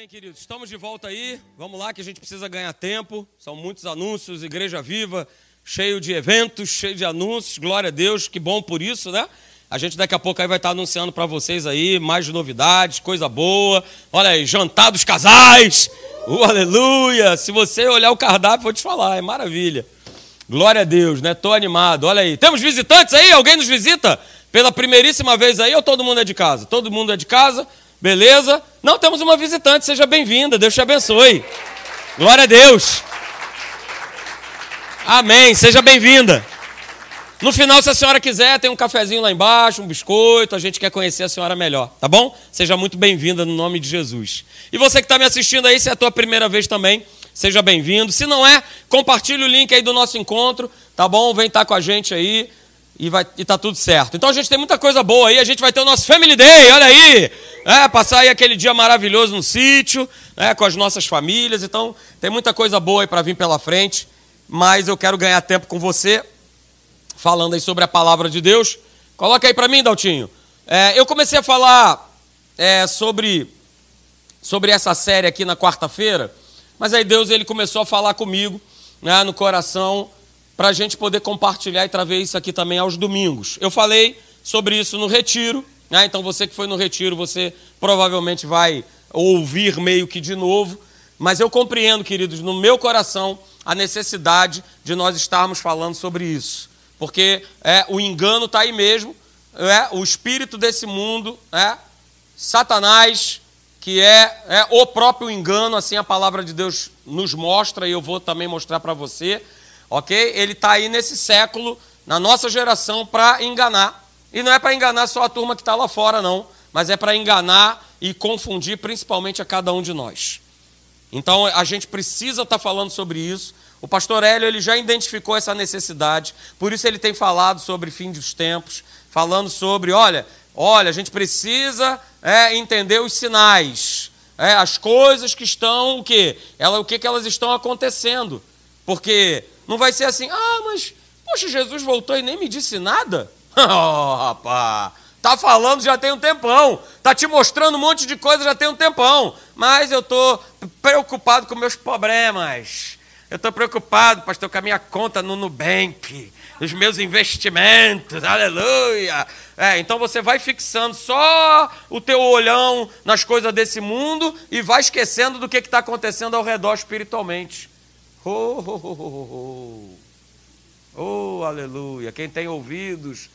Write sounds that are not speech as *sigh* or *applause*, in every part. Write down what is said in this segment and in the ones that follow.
Amém, queridos. Estamos de volta aí. Vamos lá que a gente precisa ganhar tempo. São muitos anúncios, Igreja Viva, cheio de eventos, cheio de anúncios. Glória a Deus, que bom por isso, né? A gente daqui a pouco aí vai estar anunciando para vocês aí mais novidades, coisa boa. Olha aí, jantar dos casais. Uh, aleluia! Se você olhar o cardápio, vou te falar, é maravilha. Glória a Deus, né? Tô animado. Olha aí. Temos visitantes aí? Alguém nos visita? Pela primeiríssima vez aí ou todo mundo é de casa? Todo mundo é de casa? Beleza? Não, temos uma visitante, seja bem-vinda, Deus te abençoe. Glória a Deus. Amém, seja bem-vinda. No final, se a senhora quiser, tem um cafezinho lá embaixo, um biscoito, a gente quer conhecer a senhora melhor, tá bom? Seja muito bem-vinda no nome de Jesus. E você que está me assistindo aí, se é a tua primeira vez também, seja bem-vindo. Se não é, compartilhe o link aí do nosso encontro, tá bom? Vem estar tá com a gente aí e, vai, e tá tudo certo. Então a gente tem muita coisa boa aí, a gente vai ter o nosso Family Day, olha aí! É, passar aí aquele dia maravilhoso no sítio, né, com as nossas famílias. Então tem muita coisa boa aí para vir pela frente, mas eu quero ganhar tempo com você, falando aí sobre a palavra de Deus. Coloca aí para mim, Daltinho. É, eu comecei a falar é, sobre, sobre essa série aqui na quarta-feira, mas aí Deus ele começou a falar comigo né, no coração para a gente poder compartilhar e trazer isso aqui também aos domingos. Eu falei sobre isso no retiro, né? então você que foi no retiro, você provavelmente vai ouvir meio que de novo, mas eu compreendo, queridos, no meu coração, a necessidade de nós estarmos falando sobre isso, porque é, o engano está aí mesmo, é, o espírito desse mundo, é, Satanás, que é, é o próprio engano, assim a palavra de Deus nos mostra, e eu vou também mostrar para você ok? Ele está aí nesse século, na nossa geração, para enganar. E não é para enganar só a turma que está lá fora, não, mas é para enganar e confundir principalmente a cada um de nós. Então a gente precisa estar tá falando sobre isso. O pastor Hélio ele já identificou essa necessidade, por isso ele tem falado sobre fim dos tempos, falando sobre, olha, olha, a gente precisa é, entender os sinais, é, as coisas que estão, o quê? Ela, o que, que elas estão acontecendo. Porque não vai ser assim, ah, mas, poxa, Jesus voltou e nem me disse nada? *laughs* oh, rapaz, tá falando já tem um tempão, tá te mostrando um monte de coisa já tem um tempão, mas eu tô preocupado com meus problemas. Eu estou preocupado, pastor, com a minha conta no Nubank, os meus investimentos, aleluia. É, então você vai fixando só o teu olhão nas coisas desse mundo e vai esquecendo do que está acontecendo ao redor espiritualmente. Oh, oh, oh, oh, oh. aleluia. Quem tem ouvidos,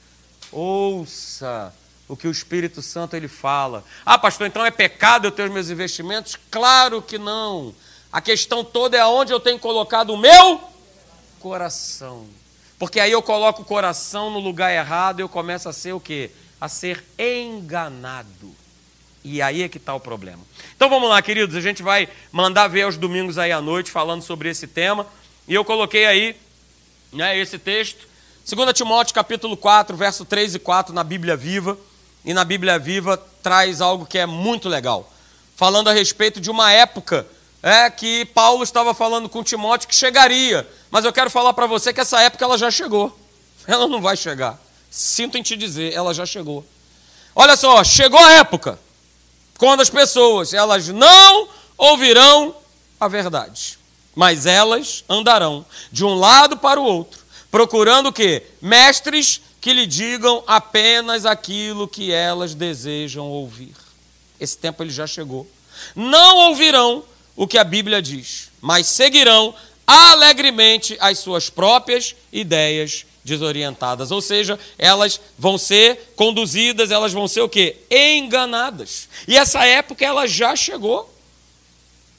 ouça o que o Espírito Santo ele fala. Ah, pastor, então é pecado eu ter os meus investimentos? Claro que não. A questão toda é aonde eu tenho colocado o meu coração. Porque aí eu coloco o coração no lugar errado e eu começo a ser o quê? A ser enganado. E aí é que está o problema. Então vamos lá, queridos, a gente vai mandar ver aos domingos aí à noite falando sobre esse tema. E eu coloquei aí né, esse texto, 2 Timóteo capítulo 4, verso 3 e 4 na Bíblia Viva. E na Bíblia Viva traz algo que é muito legal. Falando a respeito de uma época é, que Paulo estava falando com Timóteo que chegaria. Mas eu quero falar para você que essa época ela já chegou. *laughs* Ela não vai chegar. Sinto em te dizer, ela já chegou. Olha só, chegou a época quando as pessoas elas não ouvirão a verdade, mas elas andarão de um lado para o outro, procurando o quê? Mestres que lhe digam apenas aquilo que elas desejam ouvir. Esse tempo ele já chegou. Não ouvirão o que a Bíblia diz, mas seguirão alegremente as suas próprias ideias desorientadas, ou seja, elas vão ser conduzidas, elas vão ser o quê? Enganadas. E essa época ela já chegou.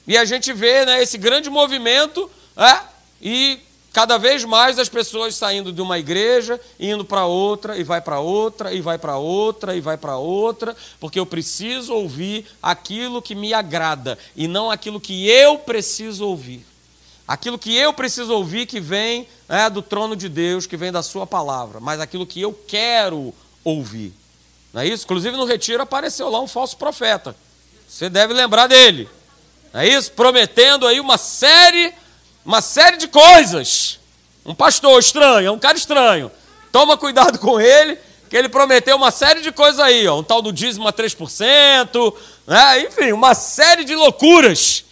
E a gente vê né, esse grande movimento é, e cada vez mais as pessoas saindo de uma igreja, indo para outra, e vai para outra, e vai para outra, e vai para outra, porque eu preciso ouvir aquilo que me agrada e não aquilo que eu preciso ouvir. Aquilo que eu preciso ouvir que vem é, do trono de Deus, que vem da Sua palavra, mas aquilo que eu quero ouvir. Não é isso? Inclusive no retiro apareceu lá um falso profeta. Você deve lembrar dele. Não é isso? Prometendo aí uma série, uma série de coisas. Um pastor estranho, é um cara estranho. Toma cuidado com ele, que ele prometeu uma série de coisas aí, ó, um tal do dízimo a 3%, né? enfim, uma série de loucuras.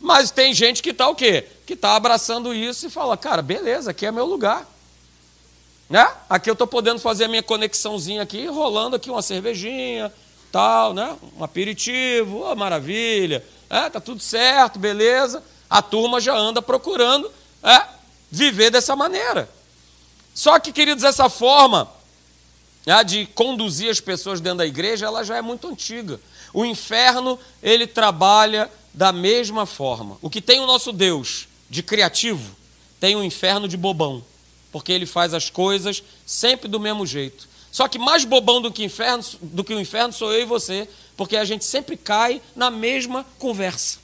Mas tem gente que está o quê? Que está abraçando isso e fala, cara, beleza, aqui é meu lugar. Né? Aqui eu estou podendo fazer a minha conexãozinha aqui, rolando aqui uma cervejinha, tal, né? Um aperitivo, oh, maravilha, é, tá tudo certo, beleza. A turma já anda procurando é, viver dessa maneira. Só que, queridos, essa forma é, de conduzir as pessoas dentro da igreja, ela já é muito antiga. O inferno, ele trabalha da mesma forma. O que tem o nosso Deus de criativo, tem o inferno de bobão, porque ele faz as coisas sempre do mesmo jeito. Só que mais bobão do que, inferno, do que o inferno sou eu e você, porque a gente sempre cai na mesma conversa.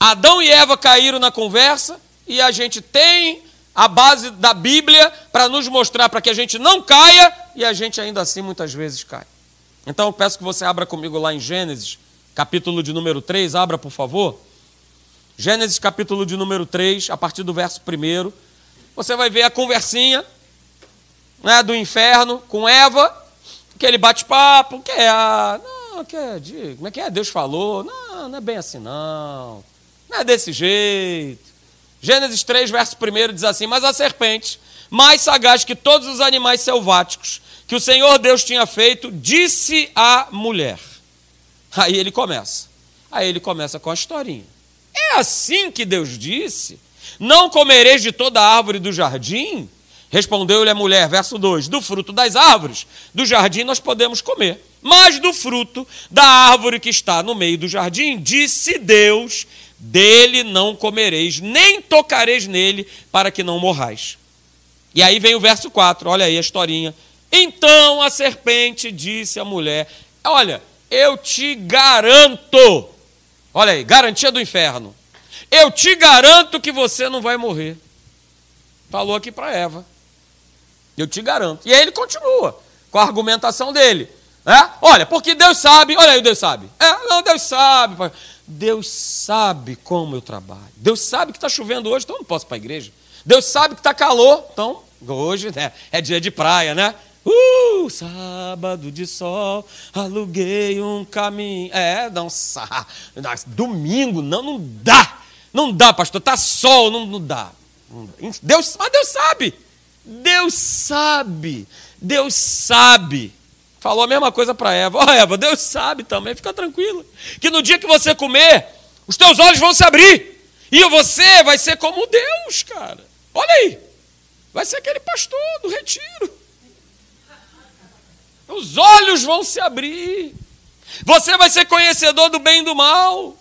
Adão e Eva caíram na conversa e a gente tem a base da Bíblia para nos mostrar para que a gente não caia e a gente ainda assim muitas vezes cai. Então eu peço que você abra comigo lá em Gênesis, capítulo de número 3, abra por favor. Gênesis capítulo de número 3, a partir do verso 1. Você vai ver a conversinha né, do inferno com Eva, aquele bate-papo, que é a. Não, que é, como é que é? Deus falou. Não, não é bem assim, não. Não é desse jeito. Gênesis 3, verso 1 diz assim: Mas a serpente, mais sagaz que todos os animais selváticos que o Senhor Deus tinha feito, disse à mulher. Aí ele começa. Aí ele começa com a historinha. É assim que Deus disse: Não comereis de toda árvore do jardim? Respondeu-lhe a mulher, verso 2: Do fruto das árvores do jardim nós podemos comer, mas do fruto da árvore que está no meio do jardim, disse Deus: dele não comereis, nem tocareis nele, para que não morrais. E aí vem o verso 4, olha aí a historinha. Então a serpente disse à mulher: Olha, eu te garanto, olha aí, garantia do inferno. Eu te garanto que você não vai morrer. Falou aqui para Eva. Eu te garanto. E aí ele continua com a argumentação dele. É? Olha, porque Deus sabe, olha aí, Deus sabe. É, não, Deus sabe. Deus sabe como eu trabalho. Deus sabe que está chovendo hoje, então eu não posso ir para a igreja. Deus sabe que está calor, então hoje né, é dia de praia, né? Uh, sábado de sol, aluguei um caminho. É, não, domingo, não, não dá. Não dá, pastor, tá sol, não, não dá. Deus, mas Deus sabe. Deus sabe. Deus sabe. Falou a mesma coisa para Eva. Ó, oh, Eva, Deus sabe também, fica tranquila. Que no dia que você comer, os teus olhos vão se abrir. E você vai ser como Deus, cara. Olha aí. Vai ser aquele pastor do retiro. Os olhos vão se abrir. Você vai ser conhecedor do bem e do mal.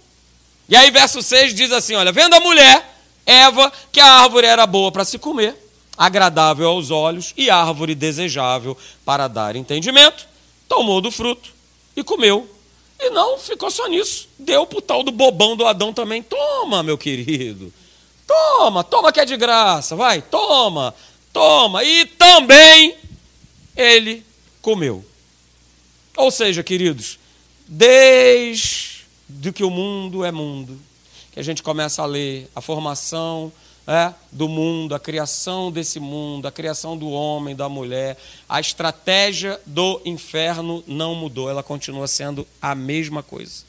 E aí, verso 6 diz assim: Olha, vendo a mulher, Eva, que a árvore era boa para se comer, agradável aos olhos e árvore desejável para dar entendimento, tomou do fruto e comeu. E não ficou só nisso. Deu pro tal do bobão do Adão também. Toma, meu querido. Toma, toma que é de graça. Vai, toma, toma. E também ele comeu. Ou seja, queridos, desde que o mundo é mundo, que a gente começa a ler a formação é, do mundo, a criação desse mundo, a criação do homem, da mulher, a estratégia do inferno não mudou, ela continua sendo a mesma coisa.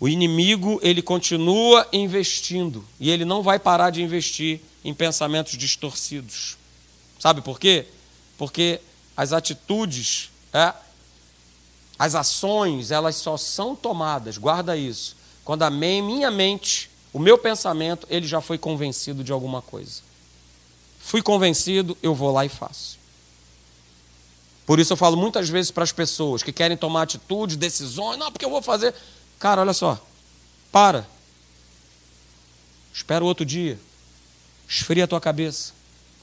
O inimigo, ele continua investindo e ele não vai parar de investir em pensamentos distorcidos. Sabe por quê? Porque as atitudes, é, as ações, elas só são tomadas, guarda isso, quando a minha mente o meu pensamento, ele já foi convencido de alguma coisa. Fui convencido, eu vou lá e faço. Por isso eu falo muitas vezes para as pessoas que querem tomar atitude, decisões, não, porque eu vou fazer. Cara, olha só, para. Espera outro dia. Esfria a tua cabeça.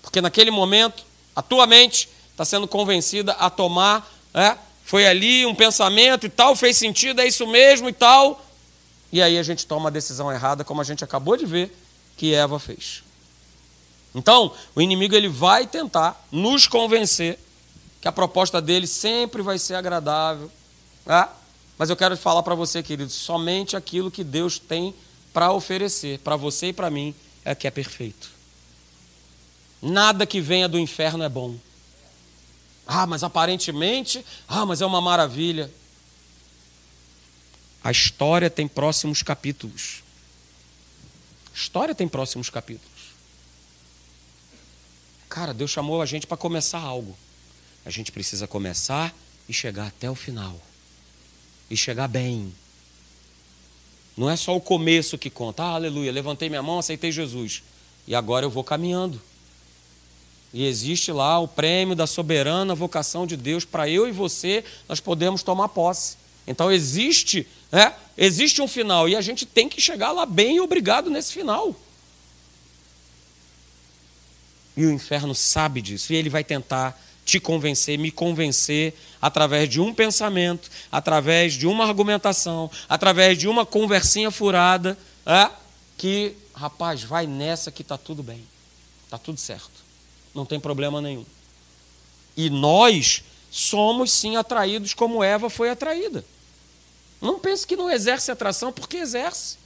Porque naquele momento, a tua mente está sendo convencida a tomar, é, foi ali um pensamento e tal, fez sentido, é isso mesmo e tal. E aí a gente toma a decisão errada, como a gente acabou de ver que Eva fez. Então, o inimigo ele vai tentar nos convencer que a proposta dele sempre vai ser agradável. Né? Mas eu quero falar para você, querido, somente aquilo que Deus tem para oferecer, para você e para mim, é que é perfeito. Nada que venha do inferno é bom. Ah, mas aparentemente, ah, mas é uma maravilha. A história tem próximos capítulos. A história tem próximos capítulos. Cara, Deus chamou a gente para começar algo. A gente precisa começar e chegar até o final. E chegar bem. Não é só o começo que conta. Ah, aleluia, levantei minha mão, aceitei Jesus. E agora eu vou caminhando. E existe lá o prêmio da soberana vocação de Deus para eu e você, nós podemos tomar posse. Então existe, né? Existe um final e a gente tem que chegar lá bem e obrigado nesse final. E o inferno sabe disso e ele vai tentar te convencer, me convencer através de um pensamento, através de uma argumentação, através de uma conversinha furada, é? que, rapaz, vai nessa que está tudo bem, está tudo certo, não tem problema nenhum. E nós somos sim atraídos como Eva foi atraída. Não pense que não exerce atração, porque exerce.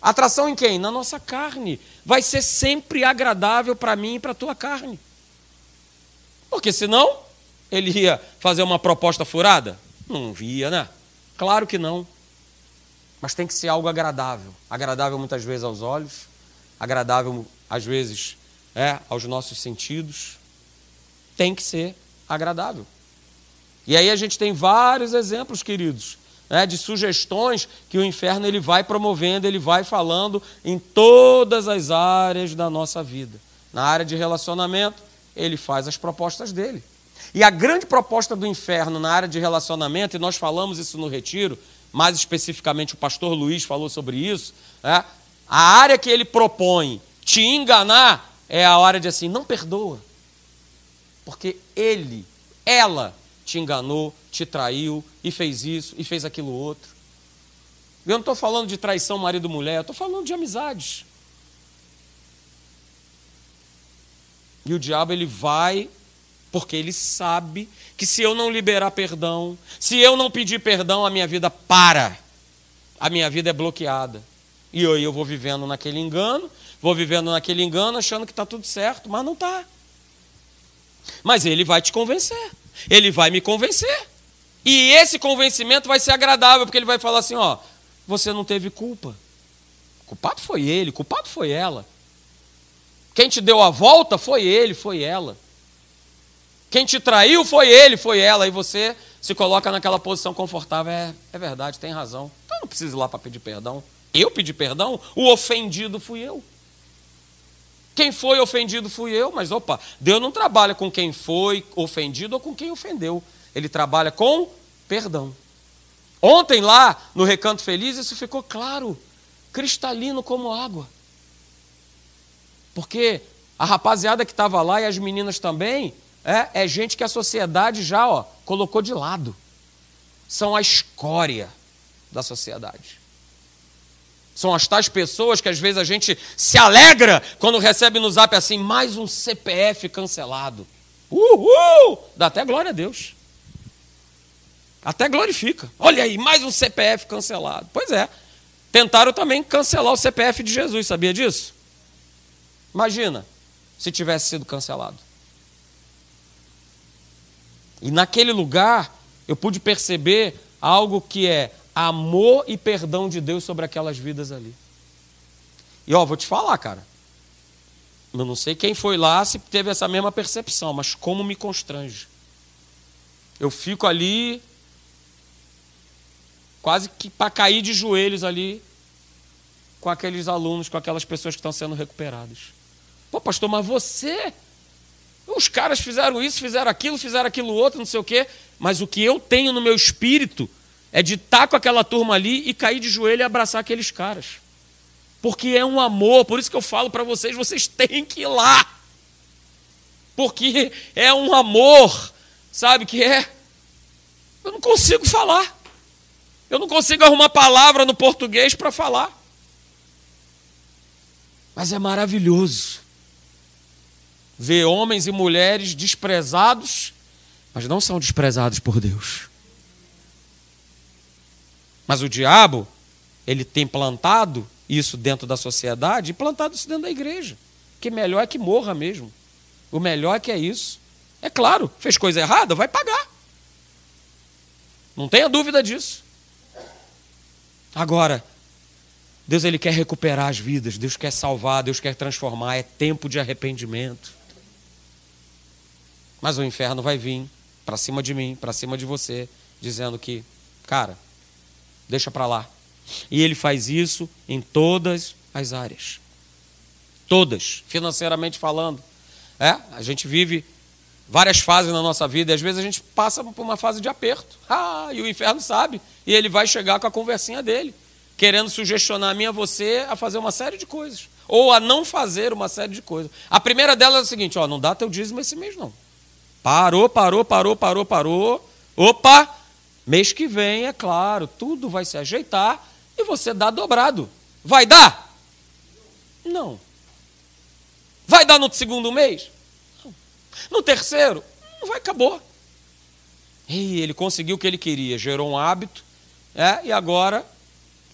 Atração em quem? Na nossa carne. Vai ser sempre agradável para mim e para a tua carne. Porque senão, ele ia fazer uma proposta furada? Não via, né? Claro que não. Mas tem que ser algo agradável. Agradável muitas vezes aos olhos, agradável às vezes é, aos nossos sentidos. Tem que ser agradável. E aí a gente tem vários exemplos, queridos, né, de sugestões que o inferno ele vai promovendo, ele vai falando em todas as áreas da nossa vida. Na área de relacionamento, ele faz as propostas dele. E a grande proposta do inferno na área de relacionamento, e nós falamos isso no retiro, mais especificamente o pastor Luiz falou sobre isso, né, a área que ele propõe te enganar é a hora de assim, não perdoa. Porque ele, ela, te enganou, te traiu e fez isso e fez aquilo outro. Eu não estou falando de traição marido-mulher, eu estou falando de amizades. E o diabo ele vai porque ele sabe que se eu não liberar perdão, se eu não pedir perdão, a minha vida para. A minha vida é bloqueada. E eu, eu vou vivendo naquele engano, vou vivendo naquele engano achando que está tudo certo, mas não está. Mas ele vai te convencer. Ele vai me convencer. E esse convencimento vai ser agradável, porque ele vai falar assim: ó, você não teve culpa. culpado foi ele, culpado foi ela. Quem te deu a volta foi ele, foi ela. Quem te traiu foi ele, foi ela. E você se coloca naquela posição confortável. É, é verdade, tem razão. Então não precisa ir lá para pedir perdão. Eu pedi perdão, o ofendido fui eu. Quem foi ofendido fui eu, mas opa, Deus não trabalha com quem foi ofendido ou com quem ofendeu. Ele trabalha com perdão. Ontem lá no Recanto Feliz isso ficou claro, cristalino como água. Porque a rapaziada que estava lá e as meninas também, é, é gente que a sociedade já ó, colocou de lado. São a escória da sociedade. São as tais pessoas que às vezes a gente se alegra quando recebe no zap assim, mais um CPF cancelado. Uhul! Dá até glória a Deus. Até glorifica. Olha aí, mais um CPF cancelado. Pois é. Tentaram também cancelar o CPF de Jesus, sabia disso? Imagina se tivesse sido cancelado. E naquele lugar eu pude perceber algo que é amor e perdão de Deus sobre aquelas vidas ali. E ó, vou te falar, cara. Eu não sei quem foi lá se teve essa mesma percepção, mas como me constrange. Eu fico ali quase que para cair de joelhos ali com aqueles alunos, com aquelas pessoas que estão sendo recuperadas. Pô, pastor, mas você os caras fizeram isso, fizeram aquilo, fizeram aquilo outro, não sei o quê, mas o que eu tenho no meu espírito é de estar com aquela turma ali e cair de joelho e abraçar aqueles caras. Porque é um amor, por isso que eu falo para vocês, vocês *laughs* têm que ir lá. Porque é um amor, sabe que é? Eu não consigo falar. Eu não consigo arrumar palavra no português para falar. Mas é maravilhoso ver homens e mulheres desprezados, mas não são desprezados por Deus. Mas o diabo, ele tem plantado isso dentro da sociedade e plantado isso dentro da igreja. Que melhor é que morra mesmo. O melhor é que é isso. É claro, fez coisa errada, vai pagar. Não tenha dúvida disso. Agora, Deus ele quer recuperar as vidas, Deus quer salvar, Deus quer transformar, é tempo de arrependimento. Mas o inferno vai vir para cima de mim, para cima de você, dizendo que, cara, deixa para lá. E ele faz isso em todas as áreas. Todas, financeiramente falando. É, a gente vive várias fases na nossa vida e às vezes a gente passa por uma fase de aperto. *laughs* Ah, e o inferno sabe. E ele vai chegar com a conversinha dele, querendo sugestionar a mim a você a fazer uma série de coisas. Ou a não fazer uma série de coisas. A primeira delas é a seguinte: ó, não dá teu dízimo esse mês, não. Parou, parou, parou, parou, parou. Opa! Mês que vem, é claro, tudo vai se ajeitar e você dá dobrado. Vai dar? Não. Vai dar no segundo mês? Não. No terceiro? Não vai, acabou. E ele conseguiu o que ele queria, gerou um hábito, é, e agora,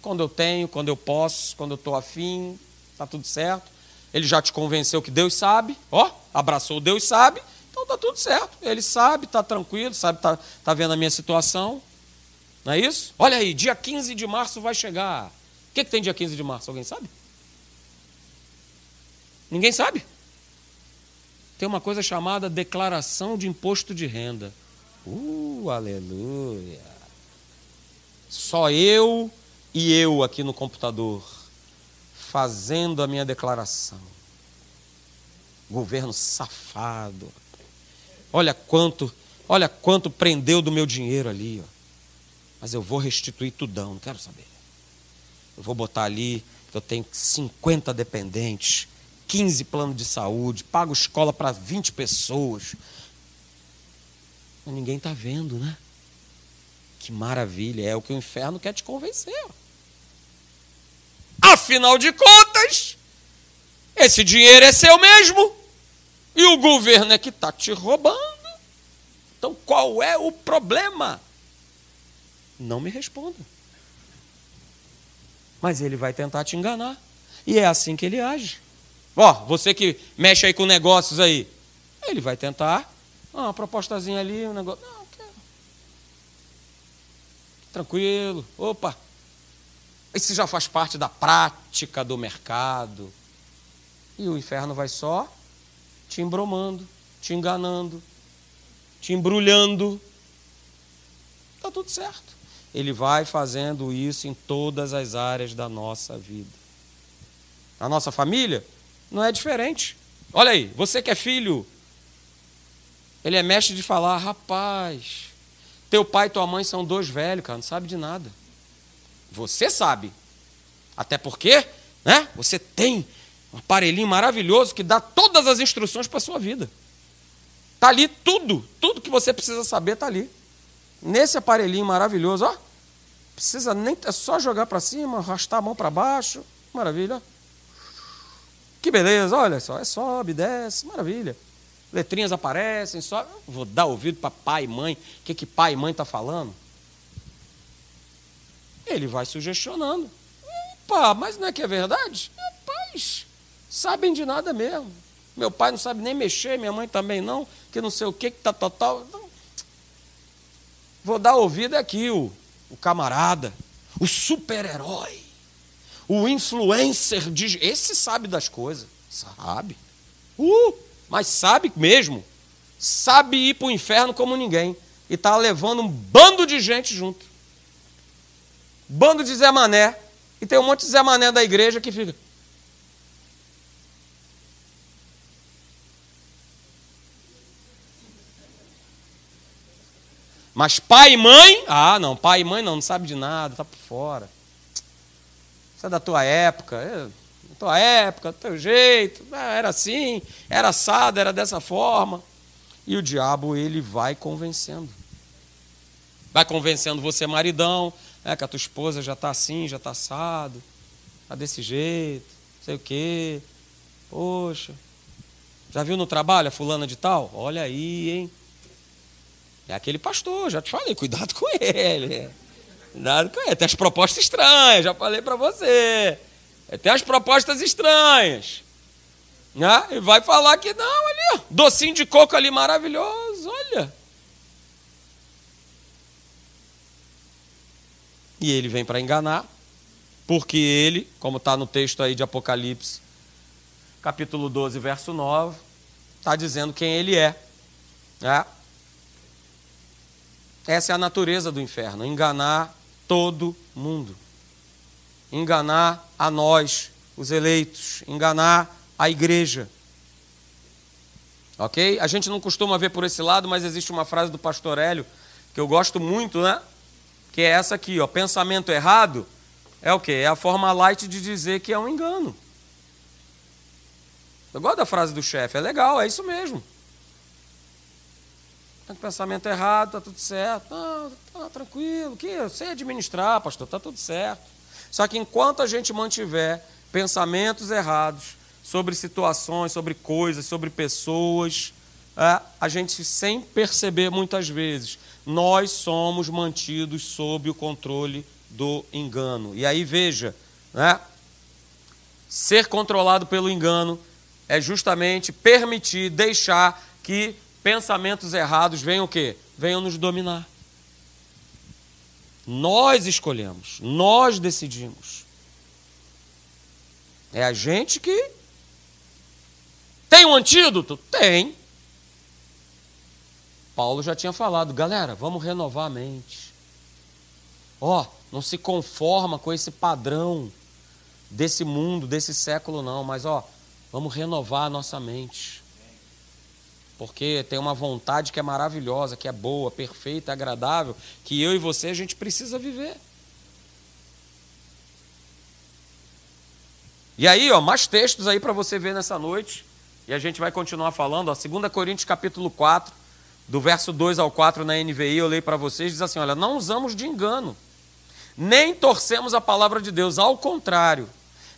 quando eu tenho, quando eu posso, quando eu estou afim, está tudo certo. Ele já te convenceu que Deus sabe, ó, abraçou Deus sabe, então está tudo certo. Ele sabe, está tranquilo, sabe, está tá vendo a minha situação. Não é isso? Olha aí, dia 15 de março vai chegar. O que, que tem dia 15 de março? Alguém sabe? Ninguém sabe? Tem uma coisa chamada declaração de imposto de renda. Uh, aleluia. Só eu e eu aqui no computador fazendo a minha declaração. Governo safado. Olha quanto, olha quanto prendeu do meu dinheiro ali, ó. Mas eu vou restituir tudão, não quero saber. Eu vou botar ali que eu tenho 50 dependentes, 15 planos de saúde, pago escola para 20 pessoas. Mas ninguém está vendo, né? Que maravilha, é o que o inferno quer te convencer. Afinal de contas, esse dinheiro é seu mesmo. E o governo é que está te roubando. Então qual é o problema? Não me responda. Mas ele vai tentar te enganar. E é assim que ele age. Ó, você que mexe aí com negócios aí, ele vai tentar. Ah, uma propostazinha ali, um negócio. Não, quero. Tranquilo. Opa. Isso já faz parte da prática do mercado. E o inferno vai só te embromando, te enganando, te embrulhando. Está tudo certo. Ele vai fazendo isso em todas as áreas da nossa vida. A nossa família não é diferente. Olha aí, você que é filho, ele é mestre de falar, rapaz, teu pai e tua mãe são dois velhos, cara, não sabe de nada. Você sabe. Até porque, né? Você tem um aparelhinho maravilhoso que dá todas as instruções para a sua vida. Está ali tudo, tudo que você precisa saber está ali. Nesse aparelhinho maravilhoso, ó. Precisa nem, é só jogar para cima, arrastar a mão para baixo. Maravilha. Que beleza, olha só, é sobe, desce, maravilha. Letrinhas aparecem, só. Vou dar ouvido para pai e mãe. O que, que pai e mãe está falando? Ele vai sugestionando. Opa, mas não é que é verdade? Rapaz, sabem de nada mesmo. Meu pai não sabe nem mexer, minha mãe também não, que não sei o que, que tá total. Então, vou dar ouvido aqui, o, camarada, o super-herói, o influencer. De, esse sabe das coisas. Sabe. Uh, mas sabe mesmo. Sabe ir para o inferno como ninguém. E está levando um bando de gente junto. Bando de Zé Mané. E tem um monte de Zé Mané da igreja que fica. Mas pai e mãe, ah, não, pai e mãe não, não sabe de nada, está por fora. Isso é da tua época, é, da tua época, do teu jeito, ah, era assim, era assado, era dessa forma. E o diabo, ele vai convencendo. Vai convencendo você, maridão, é, que a tua esposa já está assim, já está assado, está desse jeito, sei o quê. Poxa, já viu no trabalho a fulana de tal? Olha aí, hein? É aquele pastor, já te falei, cuidado com ele. Cuidado com ele. Tem as propostas estranhas, já falei para você. Tem as propostas estranhas. Né? E vai falar que não, ali, docinho de coco ali maravilhoso, olha. E ele vem para enganar, porque ele, como está no texto aí de Apocalipse, capítulo 12, verso 9, está dizendo quem ele é. Né? Essa é a natureza do inferno: enganar todo mundo, enganar a nós, os eleitos, enganar a igreja. Ok? A gente não costuma ver por esse lado, mas existe uma frase do pastor Hélio que eu gosto muito, né? Que é essa aqui, ó. Pensamento errado é o quê? É a forma light de dizer que é um engano. Eu gosto da frase do chefe, é legal, é isso mesmo. Tá com pensamento errado, tá tudo certo. Não, tá tranquilo, que eu sei administrar, pastor, tá tudo certo. Só que enquanto a gente mantiver pensamentos errados, sobre situações, sobre coisas, sobre pessoas. É, a gente, sem perceber muitas vezes, nós somos mantidos sob o controle do engano. E aí veja, né? ser controlado pelo engano é justamente permitir, deixar que pensamentos errados venham o quê? Venham nos dominar. Nós escolhemos, nós decidimos. É a gente que tem um antídoto? Tem. Paulo já tinha falado, galera, vamos renovar a mente. Ó, oh, não se conforma com esse padrão desse mundo, desse século, não, mas ó, oh, vamos renovar a nossa mente. Porque tem uma vontade que é maravilhosa, que é boa, perfeita, agradável, que eu e você a gente precisa viver. E aí, ó, mais textos aí para você ver nessa noite. E a gente vai continuar falando, ó, 2 Coríntios capítulo 4, do verso 2 ao 4 na NVI, eu leio para vocês, diz assim: olha, não usamos de engano, nem torcemos a palavra de Deus, ao contrário,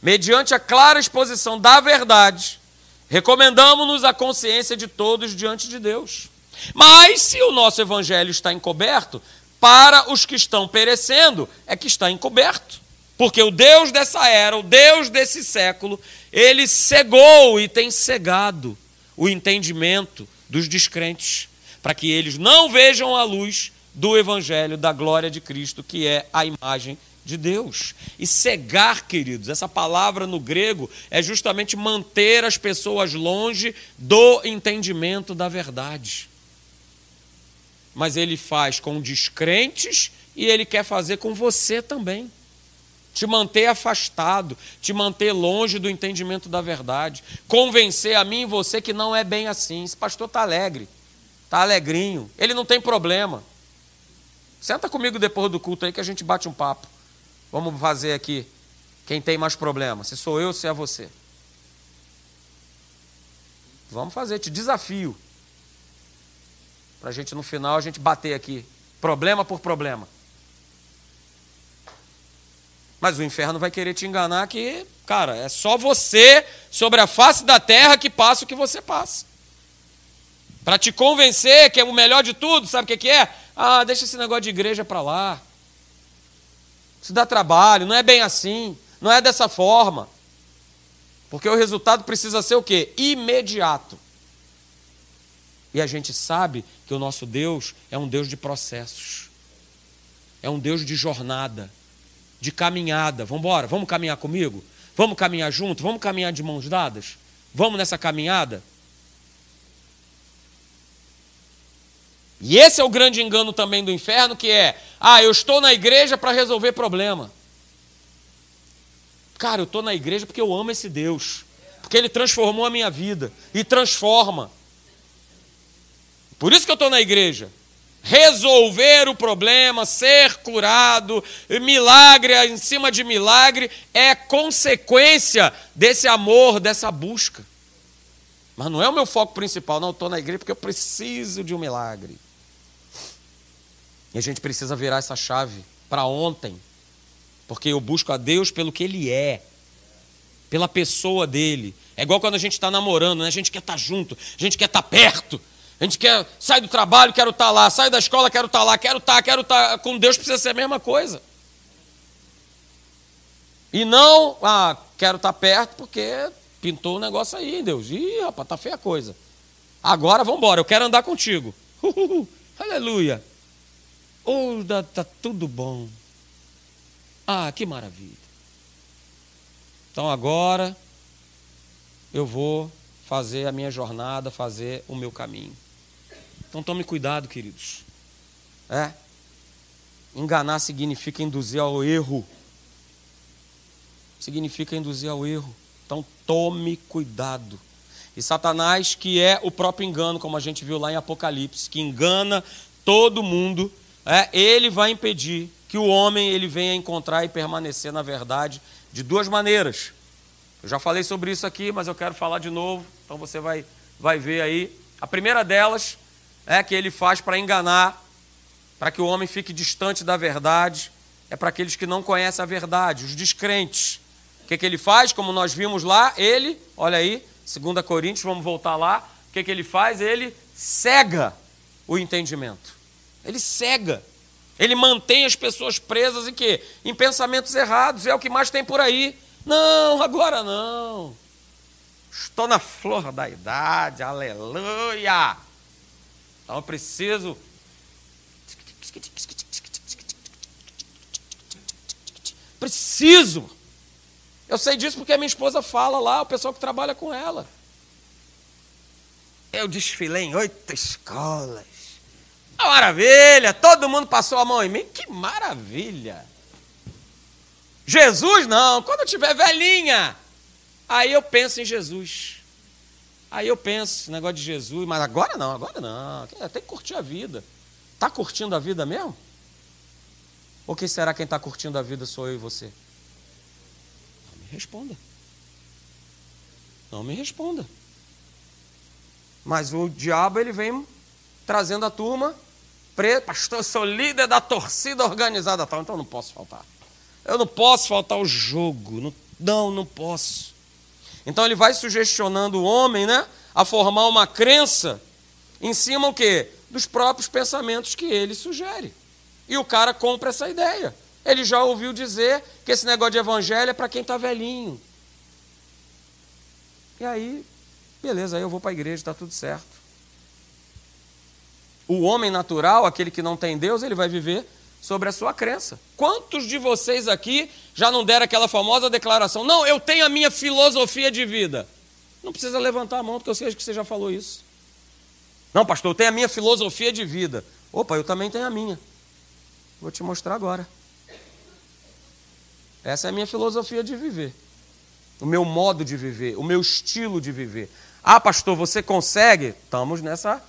mediante a clara exposição da verdade, recomendamos-nos a consciência de todos diante de Deus. Mas se o nosso evangelho está encoberto, para os que estão perecendo, é que está encoberto. Porque o Deus dessa era, o Deus desse século, ele cegou e tem cegado o entendimento dos descrentes, para que eles não vejam a luz do Evangelho da glória de Cristo, que é a imagem de Deus. E cegar, queridos, essa palavra no grego é justamente manter as pessoas longe do entendimento da verdade. Mas ele faz com descrentes e ele quer fazer com você também te manter afastado, te manter longe do entendimento da verdade, convencer a mim e você que não é bem assim. Esse pastor está alegre, está alegrinho, ele não tem problema. Senta comigo depois do culto aí que a gente bate um papo. Vamos fazer aqui quem tem mais problema, se sou eu se é você. Vamos fazer, te desafio. Para a gente no final a gente bater aqui, problema por problema. Mas o inferno vai querer te enganar que, cara, é só você sobre a face da terra que passa o que você passa. Para te convencer que é o melhor de tudo, sabe o que, que é? Ah, deixa esse negócio de igreja para lá. Isso dá trabalho, não é bem assim, não é dessa forma. Porque o resultado precisa ser o quê? Imediato. E a gente sabe que o nosso Deus é um Deus de processos. É um Deus de jornada de caminhada. Vamos embora, vamos caminhar comigo? Vamos caminhar junto? Vamos caminhar de mãos dadas? Vamos nessa caminhada? E esse é o grande engano também do inferno, que é: ah, eu estou na igreja para resolver problema. Cara, eu estou na igreja porque eu amo esse Deus, porque Ele transformou a minha vida e transforma. Por isso que eu estou na igreja resolver o problema, ser curado, milagre em cima de milagre, é consequência desse amor, dessa busca. Mas não é o meu foco principal, não. Estou na igreja porque eu preciso de um milagre. E a gente precisa virar essa chave para ontem, porque eu busco a Deus pelo que Ele é, pela pessoa dele. É igual quando a gente está namorando, né? a gente quer estar tá junto, a gente quer estar tá perto. A gente quer, sai do trabalho, quero estar tá lá, sai da escola, quero estar tá lá, quero estar, tá, quero estar. Com Deus precisa ser a mesma coisa. E não, ah, quero estar perto porque pintou um negócio aí, Deus. Ih, rapaz, tá feia a coisa. Agora vamos embora, eu quero andar contigo. *laughs* Uhul, aleluia. Oh, tá, tá tudo bom. Ah, que maravilha. Então agora eu vou fazer a minha jornada, fazer o meu caminho. Então tome cuidado, queridos. É. Enganar significa induzir ao erro. Significa induzir ao erro. Então tome cuidado. E Satanás, que é o próprio engano, como a gente viu lá em Apocalipse, que engana todo mundo, é, ele vai impedir que o homem ele venha encontrar e permanecer na verdade de duas maneiras. Eu já falei sobre isso aqui, mas eu quero falar de novo, então você vai, vai ver aí. A primeira delas é que ele faz para enganar, para que o homem fique distante da verdade, é para aqueles que não conhecem a verdade, os descrentes. O que, que ele faz? Como nós vimos lá, ele, olha aí, 2 Coríntios, vamos voltar lá. O que, que ele faz? Ele cega o entendimento. Ele cega. Ele mantém as pessoas presas em quê? Em pensamentos errados. É o que mais tem por aí. Não, agora não. Estou na flor da idade, aleluia. Então eu preciso. Preciso eu sei disso porque a minha esposa fala lá, o pessoal que trabalha com ela. Eu desfilei em oito escolas. Maravilha, todo mundo passou a mão em mim. Que maravilha. Jesus não, quando eu tiver velhinha, aí eu penso em Jesus. Aí eu penso, negócio de Jesus, mas agora não, agora não. Tem que curtir a vida. Está curtindo a vida mesmo? Ou quem será quem está curtindo a vida sou eu e você? responda. Não me responda. Mas o diabo ele vem trazendo a turma, pastor, eu sou líder da torcida organizada tal, então não posso faltar. Eu não posso faltar o jogo, não, não, posso. Então ele vai sugestionando o homem, né, a formar uma crença em cima o quê? Dos próprios pensamentos que ele sugere. E o cara compra essa ideia. Ele já ouviu dizer que esse negócio de evangelho é para quem está velhinho. E aí, beleza, aí eu vou para a igreja, está tudo certo. O homem natural, aquele que não tem Deus, ele vai viver sobre a sua crença. Quantos de vocês aqui já não deram aquela famosa declaração? Não, eu tenho a minha filosofia de vida. Não precisa levantar a mão, porque eu sei que você já falou isso. Não, pastor, eu tenho a minha filosofia de vida. Opa, eu também tenho a minha. Vou te mostrar agora. Essa é a minha filosofia de viver. O meu modo de viver, o meu estilo de viver. Ah, pastor, você consegue? Estamos nessa,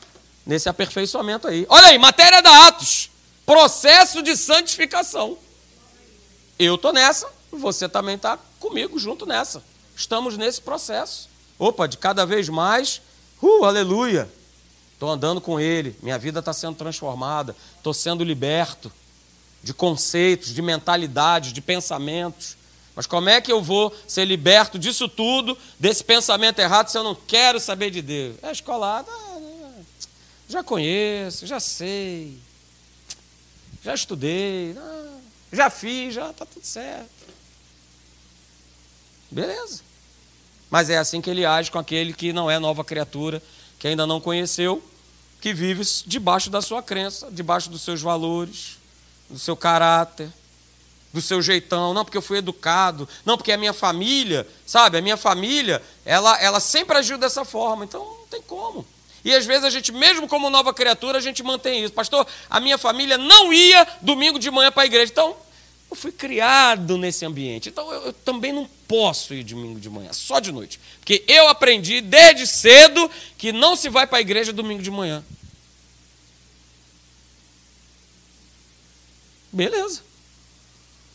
nesse aperfeiçoamento aí. Olha aí, matéria da Atos. Processo de santificação. Eu estou nessa, você também está comigo junto nessa. Estamos nesse processo. Opa, de cada vez mais, uh, aleluia. Estou andando com Ele, minha vida está sendo transformada, estou sendo liberto de conceitos, de mentalidades, de pensamentos. Mas como é que eu vou ser liberto disso tudo, desse pensamento errado, se eu não quero saber de Deus? É escolada, já conheço, já sei, já estudei, já fiz, já está tudo certo. Beleza. Mas é assim que ele age com aquele que não é nova criatura, que ainda não conheceu, que vive debaixo da sua crença, debaixo dos seus valores do seu caráter, do seu jeitão, não porque eu fui educado, não porque a minha família, sabe, a minha família, ela, ela sempre agiu dessa forma, então não tem como. E às vezes a gente, mesmo como nova criatura, a gente mantém isso. Pastor, a minha família não ia domingo de manhã para a igreja. Então, eu fui criado nesse ambiente. Então, eu, eu, também não posso ir domingo de manhã, só de noite. Porque eu aprendi desde cedo que não se vai para a igreja domingo de manhã. Beleza.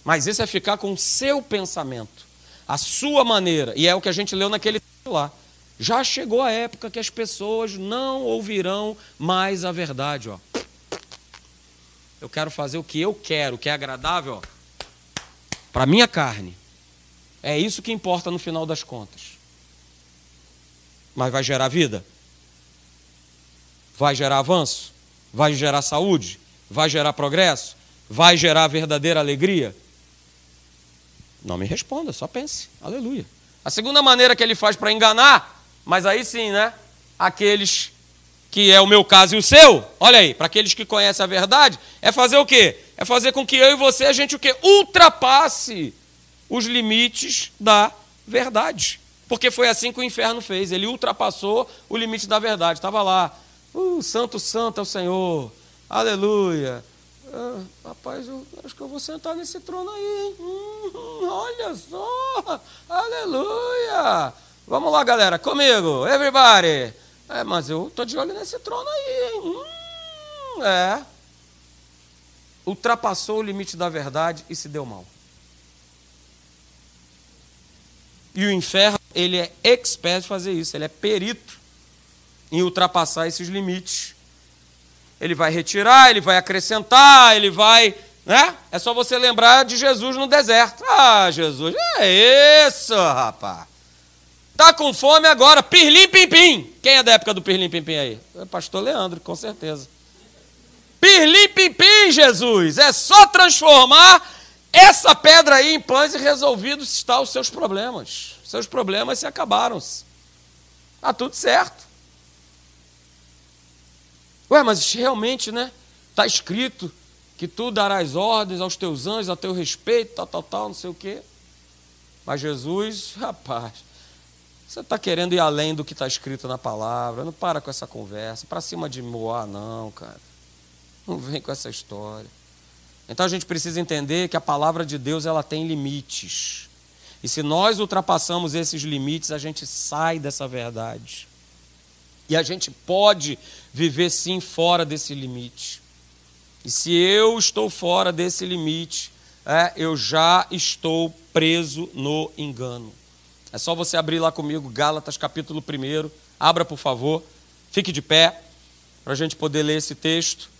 Mas isso é ficar com o seu pensamento, a sua maneira. E é o que a gente leu naquele lá. Já chegou a época que as pessoas não ouvirão mais a verdade. Ó. Eu quero fazer o que eu quero, o que é agradável para a minha carne. É isso que importa no final das contas. Mas vai gerar vida? Vai gerar avanço? Vai gerar saúde? Vai gerar progresso? vai gerar verdadeira alegria? Não me responda, só pense. Aleluia. A segunda maneira que ele faz para enganar, mas aí sim, né? Aqueles que é o meu caso e o seu, olha aí, para aqueles que conhecem a verdade, é fazer o quê? É fazer com que eu e você a gente o quê? Ultrapasse os limites da verdade. Porque foi assim que o inferno fez. Ele ultrapassou o limite da verdade. Estava lá, uh, santo, santo é o Senhor, aleluia. Ah, rapaz, eu acho que eu vou sentar nesse trono aí. Hum, olha só, aleluia. Vamos lá, galera, comigo, everybody. É, mas eu tô de olho nesse trono aí. Hum, é. Ultrapassou o limite da verdade e se deu mal. E o inferno, ele é expert em fazer isso, ele é perito em ultrapassar esses limites. Ele vai retirar, ele vai acrescentar, ele vai. Né? É só você lembrar de Jesus no deserto. Ah, Jesus, é isso, rapaz. Tá com fome agora, pirlim pim pim. Quem é da época do pirlim pim pim aí? É pastor Leandro, com certeza. Pirlim pim pim, Jesus. É só transformar essa pedra aí em pães e resolvidos estão os seus problemas. Seus problemas se acabaram. -se. Tá tudo certo. Ué, mas realmente, né? Está escrito que tu darás ordens aos teus anjos a teu respeito, tal, tal, tal, não sei o quê. Mas Jesus, *laughs* rapaz, você está querendo ir além do que está escrito na palavra. Não para com essa conversa. Para cima de Moá, não, cara. Não vem com essa história. Então a gente precisa entender que a palavra de Deus ela tem limites. E se nós ultrapassamos esses limites, a gente sai dessa verdade. E a gente pode viver sim fora desse limite. E se eu estou fora desse limite, é, eu já estou preso no engano. É só você abrir lá comigo, Gálatas capítulo 1. Abra, por favor. Fique de pé, para a gente poder ler esse texto.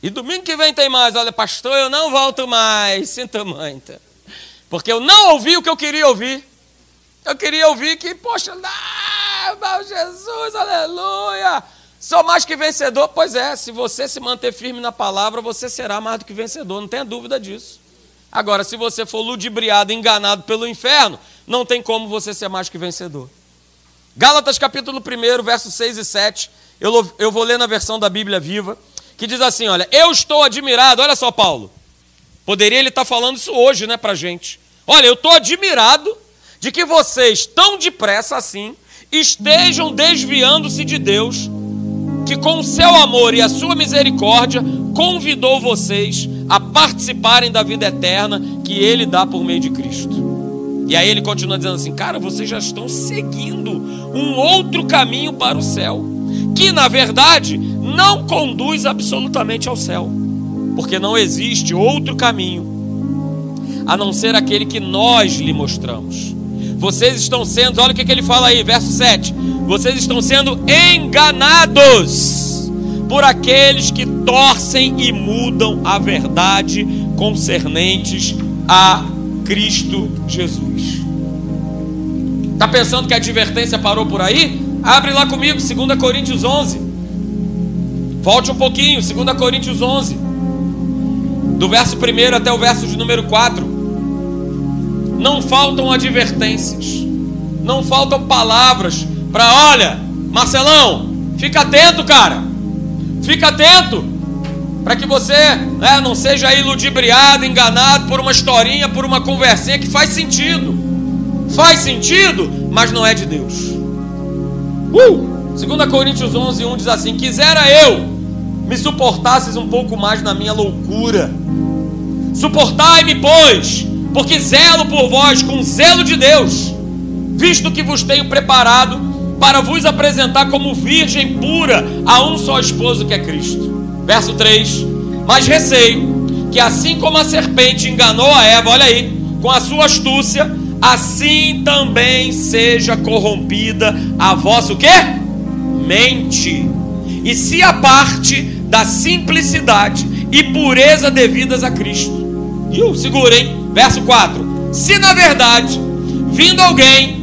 E domingo que vem tem mais. Olha, pastor, eu não volto mais. Sinta muito. Porque eu não ouvi o que eu queria ouvir. Eu queria ouvir que, poxa, meu Jesus, aleluia. Sou mais que vencedor. Pois é, se você se manter firme na palavra, você será mais do que vencedor. Não tenha dúvida disso. Agora, se você for ludibriado, enganado pelo inferno, não tem como você ser mais que vencedor. Gálatas capítulo 1, versos 6 e 7. Eu, eu vou ler na versão da Bíblia viva que diz assim: Olha, eu estou admirado, olha só, Paulo. Poderia ele estar falando isso hoje, né, para gente. Olha, eu estou admirado de que vocês, tão depressa assim, estejam desviando-se de Deus, que com o seu amor e a sua misericórdia convidou vocês a participarem da vida eterna que ele dá por meio de Cristo. E aí ele continua dizendo assim: Cara, vocês já estão seguindo um outro caminho para o céu, que na verdade não conduz absolutamente ao céu, porque não existe outro caminho a não ser aquele que nós lhe mostramos. Vocês estão sendo, olha o que, que ele fala aí, verso 7. Vocês estão sendo enganados por aqueles que torcem e mudam a verdade concernentes a Cristo Jesus. Está pensando que a advertência parou por aí? Abre lá comigo, 2 Coríntios 11. Volte um pouquinho, 2 Coríntios 11, do verso 1 até o verso de número 4. Não faltam advertências, não faltam palavras para, olha, Marcelão, fica atento, cara, fica atento, para que você né, não seja aí ludibriado, enganado por uma historinha, por uma conversinha que faz sentido, faz sentido, mas não é de Deus. Uh! 2 Coríntios 11, 1 diz assim: Quisera eu me suportasses um pouco mais na minha loucura. Suportai-me, pois, porque zelo por vós com zelo de Deus, visto que vos tenho preparado para vos apresentar como virgem pura a um só esposo que é Cristo. Verso 3: Mas receio que assim como a serpente enganou a Eva, olha aí, com a sua astúcia, assim também seja corrompida a vossa o quê? mente e se aparte da simplicidade e pureza devidas a Cristo. E o segurem, verso 4. Se na verdade, vindo alguém,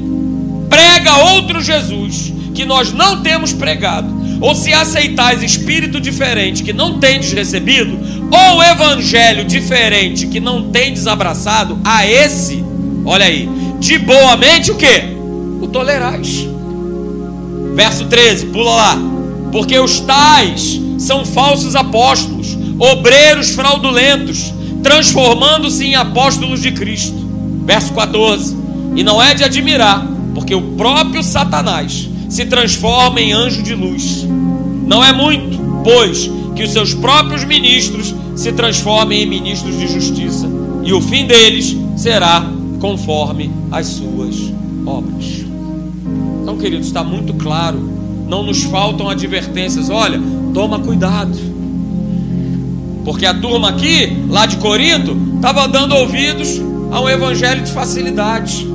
prega outro Jesus, que nós não temos pregado, ou se aceitais espírito diferente que não tendes recebido, ou evangelho diferente que não tendes abraçado, a esse, Olha aí. De boa mente o que? O tolerais. Verso 13, pula lá. Porque os tais são falsos apóstolos, obreiros fraudulentos, transformando-se em apóstolos de Cristo. Verso 14. E não é de admirar, porque o próprio Satanás se transforma em anjo de luz. Não é muito, pois, que os seus próprios ministros se transformem em ministros de justiça, e o fim deles será conforme as suas obras. Então, queridos, está muito claro, não nos faltam advertências. Olha, toma cuidado, porque a turma aqui, lá de Corinto, estava dando ouvidos a um evangelho de facilidade.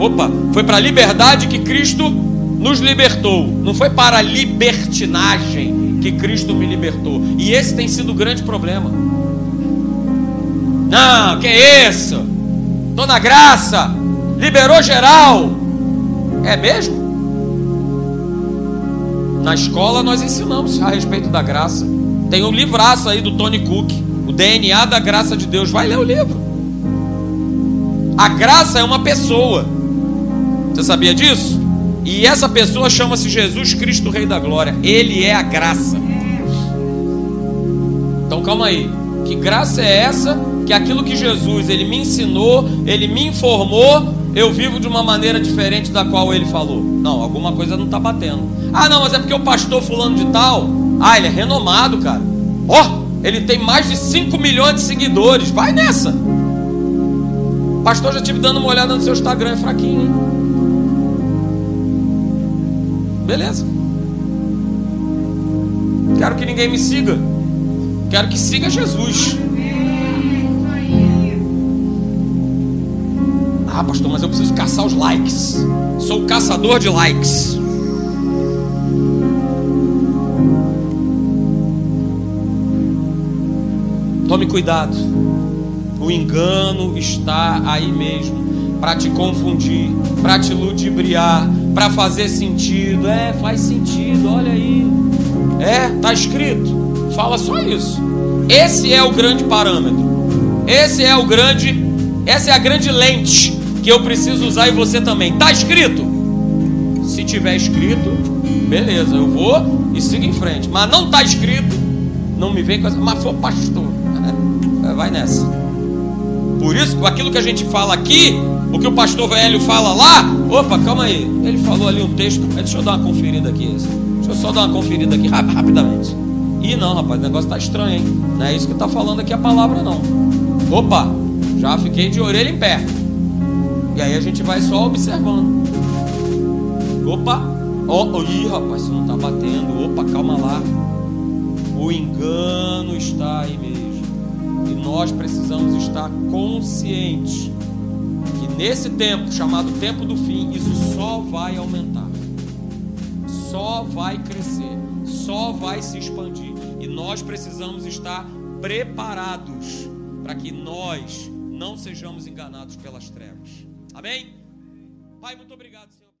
Opa, foi para a liberdade que Cristo nos libertou, não foi para a libertinagem que Cristo me libertou. E esse tem sido o grande problema. Não, que é isso? Estou na graça, liberou geral. É mesmo? Na escola nós ensinamos a respeito da graça. Tem um livraço aí do Tony Cook, o DNA da graça de Deus. Vai ler o livro. A graça é uma pessoa. Você sabia disso? E essa pessoa chama-se Jesus Cristo, Rei da Glória. Ele é a graça. Então calma aí. Que graça é essa? Que aquilo que Jesus ele me ensinou, ele me informou, eu vivo de uma maneira diferente da qual ele falou. Não, alguma coisa não está batendo. Ah, não, mas é porque o pastor fulano de tal, ah, ele é renomado, cara. Ó, oh, ele tem mais de 5 milhões de seguidores. Vai nessa. Pastor, já tive dando uma olhada no seu Instagram, é fraquinho, hein? Beleza. Quero que ninguém me siga. Quero que siga Jesus. Ah, pastor, mas eu preciso caçar os likes. Sou caçador de likes. Tome cuidado. O engano está aí mesmo para te confundir, para te ludibriar, para fazer sentido. É, faz sentido, olha aí. É, tá escrito. Fala só isso. Esse é o grande parâmetro. Esse é o grande, essa é a grande lente que eu preciso usar e você também. Tá escrito? Se tiver escrito, beleza, eu vou e sigo em frente. Mas não tá escrito, não me vem com essa, mas foi pastor. Vai nessa. Por isso, aquilo que a gente fala aqui o que o pastor velho fala lá, opa, calma aí. Ele falou ali um texto, deixa eu dar uma conferida aqui. Deixa eu só dar uma conferida aqui rapidamente. Ih, não, rapaz, o negócio tá estranho, hein? Não é isso que tá falando aqui a palavra, não. Opa, já fiquei de orelha em pé. E aí a gente vai só observando. Opa, ó, oh, ih, rapaz, isso não tá batendo. Opa, calma lá. O engano está aí mesmo. E nós precisamos estar conscientes Nesse tempo, chamado tempo do fim, isso só vai aumentar, só vai crescer, só vai se expandir. E nós precisamos estar preparados para que nós não sejamos enganados pelas trevas. Amém? Pai, muito obrigado, Senhor.